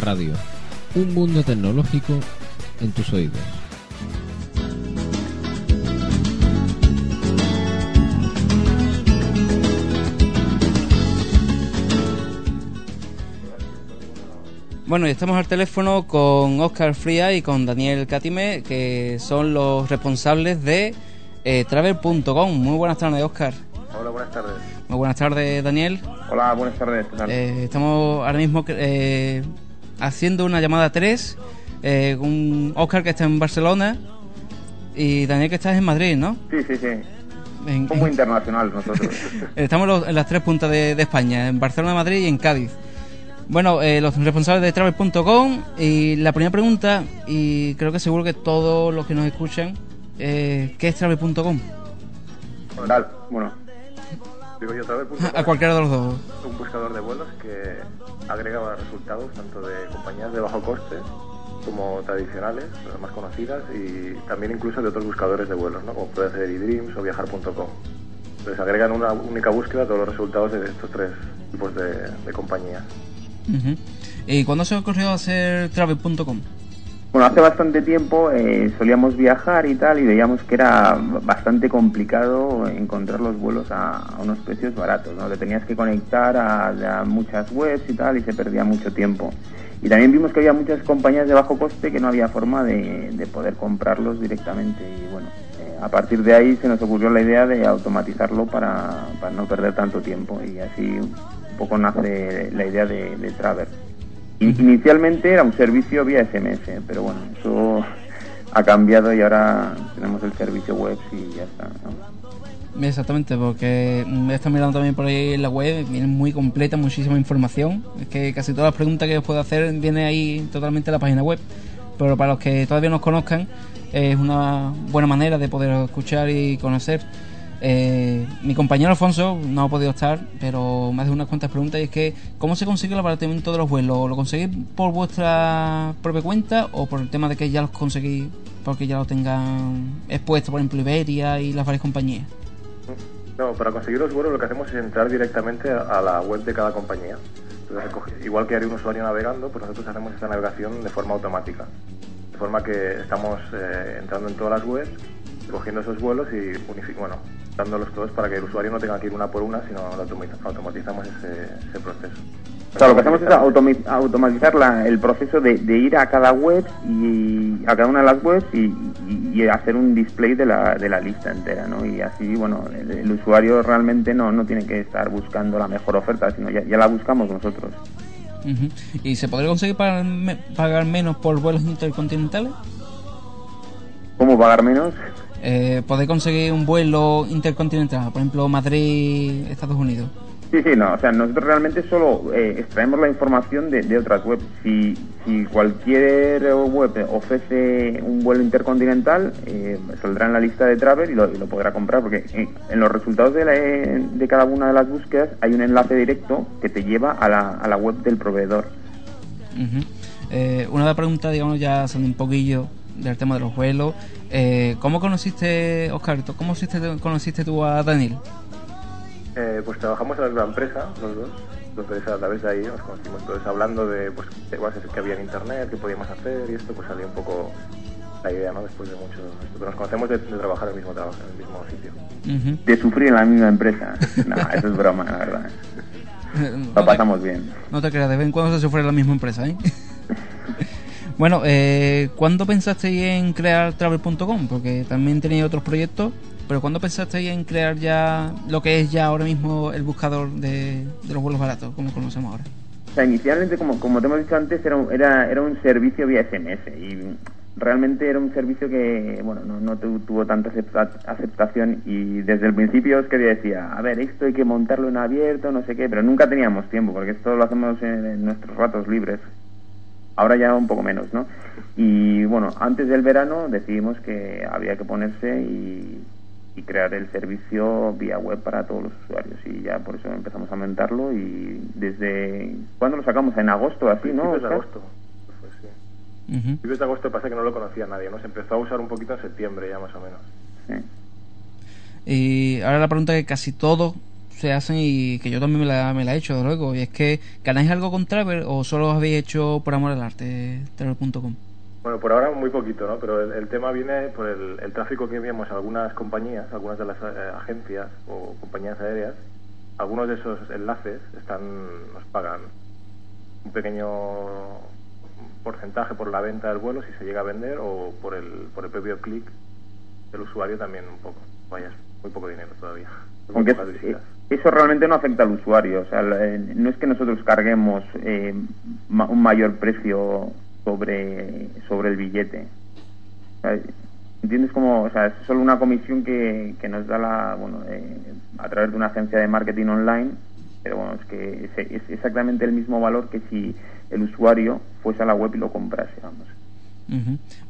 Radio, un mundo tecnológico en tus oídos. Bueno, y estamos al teléfono con Oscar Fría y con Daniel Catime, que son los responsables de eh, Travel.com. Muy buenas tardes, Oscar. Hola, buenas tardes. Muy buenas tardes, Daniel. Hola, buenas tardes. ¿qué tal? Eh, estamos ahora mismo eh, haciendo una llamada 3 eh, con Oscar que está en Barcelona y Daniel que estás en Madrid, ¿no? Sí, sí, sí. En- Somos muy internacional nosotros. Estamos los- en las tres puntas de, de España, en Barcelona, Madrid y en Cádiz. Bueno, eh, los responsables de Travel.com y la primera pregunta, y creo que seguro que todos los que nos escuchan, eh, ¿qué es Travel.com? Bueno. A cualquiera de los dos. un buscador de vuelos que agrega resultados tanto de compañías de bajo coste como tradicionales, las más conocidas, y también incluso de otros buscadores de vuelos, ¿no? como puede ser eDreams o viajar.com. Entonces agregan una única búsqueda todos los resultados de estos tres tipos de, de compañías. ¿Y cuándo se ocurrió hacer Travel.com? Bueno, hace bastante tiempo eh, solíamos viajar y tal y veíamos que era bastante complicado encontrar los vuelos a, unos precios baratos, ¿no? Te tenías que conectar a, a muchas webs y tal y se perdía mucho tiempo. Y también vimos que había muchas compañías de bajo coste que no había forma de, de poder comprarlos directamente y bueno, eh, a partir de ahí se nos ocurrió la idea de automatizarlo para, para no perder tanto tiempo y así un poco nace la idea de, de Traver. In- Inicialmente era un servicio vía SMS, pero bueno, eso ha cambiado y ahora tenemos el servicio web y ya está. Exactamente, porque me está mirando también por ahí en la web, viene muy completa, muchísima información. Es que casi todas las preguntas que os puedo hacer viene ahí totalmente en la página web. Pero para los que todavía nos conozcan, es una buena manera de poder escuchar y conocer. Eh, mi compañero Alfonso no ha podido estar, pero me hace unas cuantas preguntas y es que ¿cómo se consigue el abaratamiento de los vuelos? ¿Lo conseguís por vuestra propia cuenta o por el tema de que ya los conseguís porque ya lo tengan expuesto, por ejemplo, Iberia y las varias compañías? No, para conseguir los vuelos lo que hacemos es entrar directamente a la web de cada compañía. Entonces, igual que haría un usuario navegando, pues nosotros hacemos esta navegación de forma automática. De forma que estamos eh, entrando en todas las webs, cogiendo esos vuelos y bueno, dándolos todos para que el usuario no tenga que ir una por una, sino automatizamos ese, ese proceso. O sea, lo que hacemos es automatizar la- el proceso de, de ir a cada web y a cada una de las webs y, y- y hacer un display de la, de la lista entera, ¿no? Y así, bueno, el, el usuario realmente no, no tiene que estar buscando la mejor oferta, sino ya, ya la buscamos nosotros. ¿Y se podría conseguir pagar, me- pagar menos por vuelos intercontinentales? ¿Cómo pagar menos? Eh, ¿Podéis conseguir un vuelo intercontinental? Por ejemplo, Madrid, Estados Unidos. Sí, sí, no, o sea, nosotros realmente solo eh, extraemos la información de, de otras webs. Si, si cualquier web ofrece un vuelo intercontinental, eh, saldrá en la lista de Travel y lo, y lo podrá comprar, porque en, en los resultados de, la- de cada una de las búsquedas hay un enlace directo que te lleva a la, a la web del proveedor. Ujú. Eh, una preguntas, digamos, ya saliendo un poquillo del tema de los vuelos. Eh, ¿Cómo conociste, Oscar, tú- cómo conociste, conociste tú a Daniel? Eh, pues trabajamos en la misma empresa, los dos. Entonces a través de ahí nos conocimos. Entonces hablando de pues, de bases que había en internet, qué podíamos hacer y esto, pues salió un poco la idea, ¿no? Después de mucho esto. Pero nos conocemos de, de trabajar en el mismo trabajo, en el mismo sitio. Ujú. De sufrir en la misma empresa. No, eso es broma, la verdad. No Lo te- pasamos bien. No te creas, de vez en cuando se sufre en la misma empresa, ¿eh? Bueno, eh, ¿cuándo pensasteis en crear Travel.com? Porque también tenéis otros proyectos, pero ¿cuándo pensasteis en crear ya lo que es ya ahora mismo el buscador de, de los vuelos baratos, como conocemos ahora? O sea, inicialmente, como, como te hemos dicho antes, era era, era un servicio vía SMS y realmente era un servicio que bueno no, no tu- tuvo tanta acepta- aceptación y desde el principio es que decía, a ver, esto hay que montarlo en abierto, no sé qué, pero nunca teníamos tiempo porque esto lo hacemos en nuestros ratos libres. Ahora ya un poco menos, ¿no? Y bueno, antes del verano decidimos que había que ponerse y, y crear el servicio vía web para todos los usuarios y ya por eso empezamos a montarlo y desde ¿cuándo lo sacamos? En agosto así, ¿no? De agosto. Pues sí. Ujú. Principios de agosto pasa que no lo conocía nadie, ¿no? Se empezó a usar un poquito en septiembre ya más o menos. Sí. Y ahora la pregunta que casi todos se hacen y que yo también me la, me la he hecho, luego, y es que ¿ganáis algo con Travel o solo os habéis hecho por amor al arte, travel.com? Bueno, por ahora muy poquito, ¿no? Pero el, el tema viene por el, el tráfico que enviamos a algunas compañías, algunas de las eh, agencias o compañías aéreas. Algunos de esos enlaces están nos pagan un pequeño porcentaje por la venta del vuelo si se llega a vender o por el por el propio clic del usuario también un poco. Vaya, es muy poco dinero todavía. Aunque. Eso realmente no afecta al usuario. O sea, eh, no es que nosotros carguemos eh, un mayor precio sobre, sobre el billete. ¿Entiendes cómo? O sea, es solo una comisión que, que nos da la, bueno, eh, a través de una agencia de marketing online, pero bueno, es que es, es exactamente el mismo valor que si el usuario fuese a la web y lo comprase, vamos.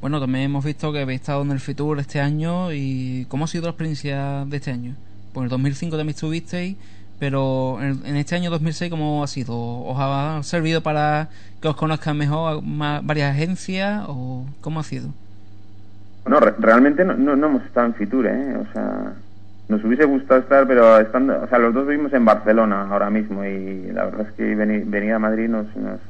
Bueno, también hemos visto que habéis estado en el Fitur este año y ¿cómo ha sido la experiencia de este año? Pues en el 2005 también estuvisteis, pero en, este año 2006 ¿cómo ha sido? ¿Os ha servido para que os conozcan mejor ma- varias agencias o cómo ha sido? Bueno, re- realmente no, no, hemos estado en Fitur, ¿eh? O sea, nos hubiese gustado estar, pero estando, o sea, los dos vivimos en Barcelona ahora mismo y la verdad es que venir, venir a Madrid nos, nos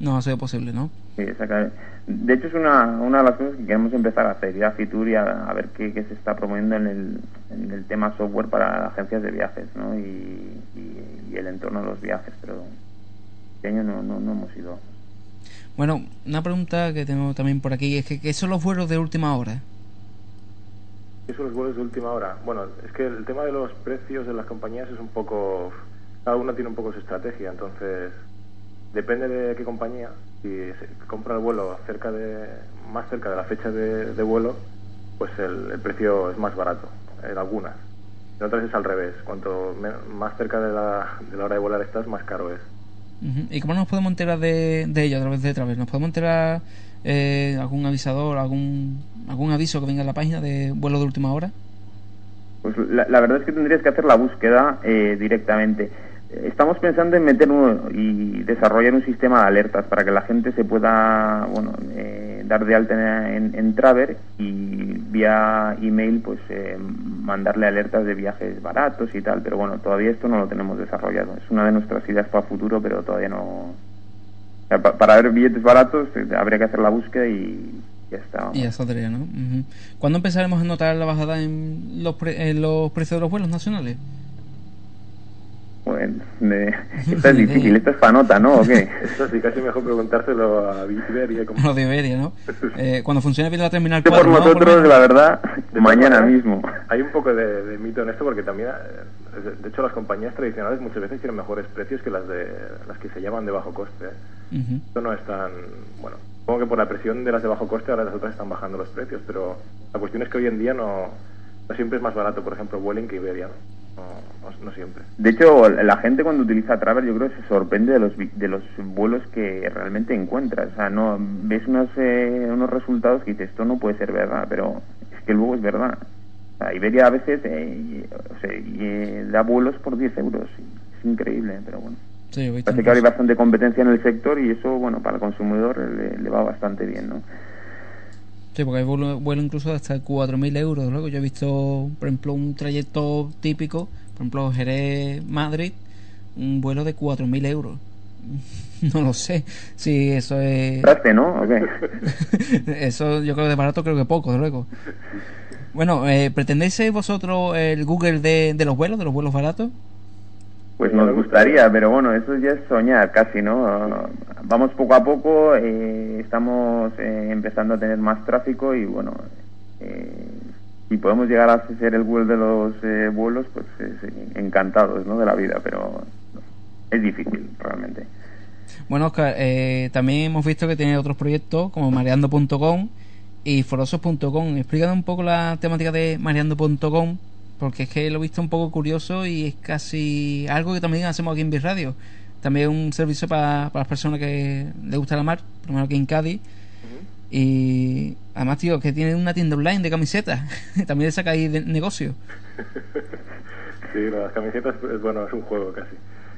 No ha sido posible, ¿no? sí, saca- De hecho es una, una de las cosas que queremos empezar a hacer, ir a Fitur y a, a ver qué, qué se está promoviendo en el, en el tema software para agencias de viajes, ¿no? Y, y- y el entorno de los viajes, pero este año no, no, no hemos ido. Bueno, una pregunta que tengo también por aquí es que ¿qué son los vuelos de última hora? ¿Qué son los vuelos de última hora? Bueno, es que el tema de los precios de las compañías es un poco... Cada una tiene un poco su estrategia, entonces depende de qué compañía. Si se compra el vuelo cerca de más cerca de la fecha de, de vuelo, pues el, el precio es más barato en algunas. En otras es al revés. Cuanto me- más cerca de la, de la hora de volar estás, más caro es. ¿Y cómo nos podemos enterar de, de ello a través de Travel? ¿Nos podemos enterar eh, algún avisador, algún algún aviso que venga en la página de vuelo de última hora? Pues la, la verdad es que tendrías que hacer la búsqueda eh, directamente. Estamos pensando en meter un- y desarrollar un sistema de alertas para que la gente se pueda bueno, eh, dar de alta en, en Traver y vía email pues eh, mandarle alertas de viajes baratos y tal. Pero bueno, todavía esto no lo tenemos desarrollado. Es una de nuestras ideas para futuro, pero todavía no. para ver billetes baratos eh, habría que hacer la búsqueda y ya está. Y ya saldría, ¿no? ¿Cuándo empezaremos a notar la bajada en los, pre- en los precios de los vuelos nacionales? Bueno, de- esta es difícil, esta es panota, ¿no? ¿O qué? Eso sí, casi mejor preguntárselo a Iberia. Como... Los de Iberia, ¿no? Eh, cuando funcione bien la terminal Que 4, por ¿no? nosotros, lo la verdad, De mañana todas maneras, mismo. Hay un poco de, de mito en esto porque también, eh, de- hecho, las compañías tradicionales muchas veces tienen mejores precios que las de las que se llaman de bajo coste. ¿eh? Ujú. Esto no es tan. Bueno, supongo que por la presión de las de bajo coste ahora las otras están bajando los precios, pero la cuestión es que hoy en día no, no siempre es más barato, por ejemplo, Vueling que Iberia. ¿no? No, no- siempre. De hecho, la gente cuando utiliza Travel, yo creo que se sorprende de los vi- de los vuelos que realmente encuentras. O sea, no ves unos eh, unos resultados que dices, esto no puede ser verdad, pero es que luego es verdad. O sea, Iberia a veces eh, y- o sea, y, eh, da vuelos por 10 euros. Es increíble, pero bueno. Sí, Parece que ahora hay bastante competencia en el sector y eso, bueno, para el consumidor le, le va bastante bien, ¿no? Sí, porque hay vuelo, vuelo incluso hasta 4.000 euros. Luego yo he visto, por ejemplo, un trayecto típico, por ejemplo, Jerez-Madrid, un vuelo de 4.000 euros. No lo sé si eso es... ¿Traste, no? Eso yo creo que de barato creo que poco, luego. Bueno, eh, ¿pretendéis ser vosotros el Google de, de los vuelos, de los vuelos baratos? Pues nos gustaría, pero bueno, eso ya es soñar casi, ¿no? Vamos poco a poco, eh, estamos eh, empezando a tener más tráfico y bueno, eh, si podemos llegar a ser el Google de los eh, vuelos, pues eh, encantados, ¿no? De la vida, pero es difícil realmente. Bueno, Oscar, eh, también hemos visto que tiene otros proyectos como mareando.com y forosos.com. Explícame un poco la temática de mareando.com, porque es que lo he visto un poco curioso y es casi algo que también hacemos aquí en Bis Radio. También un servicio para, para las personas que les gusta la mar, menos aquí en Cádiz. Y además, tío, que tiene una tienda online de camisetas. también saca ahí de negocio. sí, las camisetas, es, bueno, es un juego casi.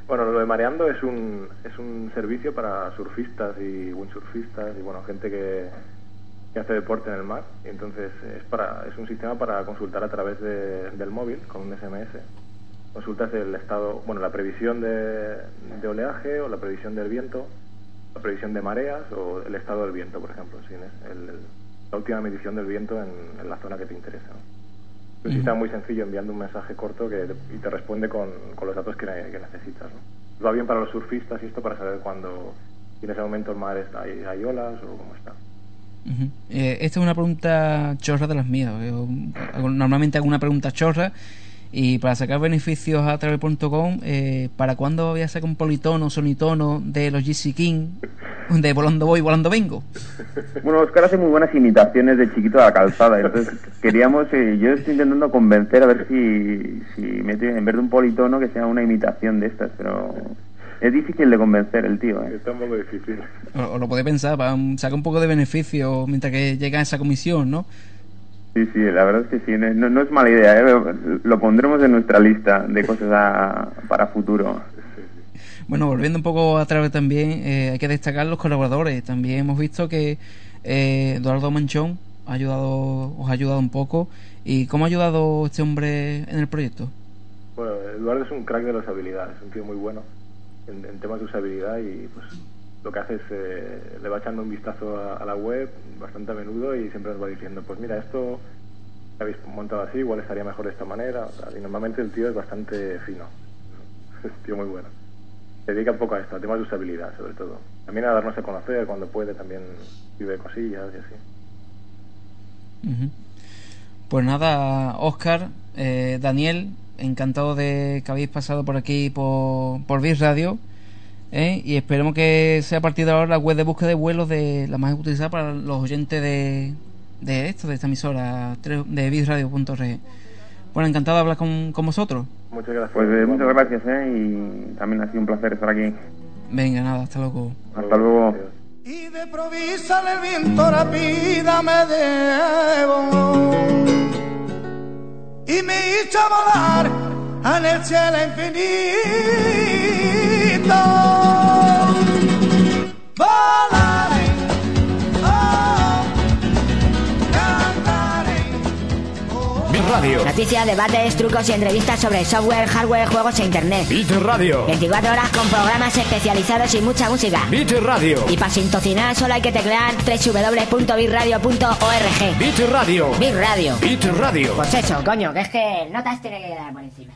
Bueno, lo de Mareando es un, es un servicio para surfistas y windsurfistas y, bueno, gente que, que hace deporte en el mar. Y entonces es, para, es un sistema para consultar a través de, del móvil con un SMS. Consultas el estado, bueno, la previsión de, de oleaje o la previsión del viento la previsión de mareas o el estado del viento, por ejemplo, el, la última medición del viento en, la zona que te interesa. Es un sistema muy sencillo enviando un mensaje corto que y te responde con, con los datos que, que necesitas. ¿no? Va bien para los surfistas y esto para saber cuándo en ese momento el mar está, hay, hay olas o cómo está. Eh, esta es una pregunta chorra de las mías. Normalmente hago una pregunta chorra y para sacar beneficios a través.com, eh, ¿para cuándo voy a sacar un politono, sonitono de los GC King? De volando voy, volando vengo. Bueno, Oscar hace muy buenas imitaciones de chiquito de la calzada. Entonces, queríamos, eh, yo estoy intentando convencer a ver si, si mete, en vez de un politono, que sea una imitación de estas, pero es difícil de convencer el tío. ¿eh? Está un poco difícil. O, o lo puede pensar, para sacar un poco de beneficio mientras que llega a esa comisión, ¿no? Sí, sí, la verdad es que sí, no, no es mala idea, ¿eh? lo pondremos en nuestra lista de cosas a, para futuro. Bueno, volviendo un poco a través también, eh, hay que destacar los colaboradores. También hemos visto que eh, Eduardo Manchón ha ayudado, os ha ayudado un poco. ¿Y cómo ha ayudado este hombre en el proyecto? Bueno, Eduardo es un crack de las habilidades, un tío muy bueno en, temas de usabilidad y pues lo que hace es eh, le va echando un vistazo a, la web bastante a menudo y siempre nos va diciendo, pues mira, esto habéis montado así, igual estaría mejor de esta manera. Y normalmente el tío es bastante fino, es tío muy bueno. Se dedica un poco a esto, a temas de usabilidad sobre todo. También a darnos a conocer cuando puede, también vive cosillas y así. Pues nada, Oscar, eh, Daniel, encantado de que habéis pasado por aquí por, por Bis Radio. ¿eh? y esperemos que sea a partir de ahora la web de búsqueda de vuelos de la más utilizada para los oyentes de, de esto, de esta emisora, de bisradio.org. Bueno, encantado de hablar con, con vosotros. Muchas gracias. Pues eh, muchas gracias, ¿eh? y también ha sido un placer estar aquí. Venga, nada, hasta luego. Hasta luego. Y de provisa el viento rápida me debo y me hizo volar en el cielo infinito. Noticias, debates, trucos y entrevistas sobre software, hardware, juegos e internet. Bit Radio. 24 horas con programas especializados y mucha música. Bit Radio. Y para sintoninar solo hay que teclear www.bitradio.org. Bit Radio. Bit Radio. Bit Radio. Pues eso, coño, que es que notas tiene que quedar por encima.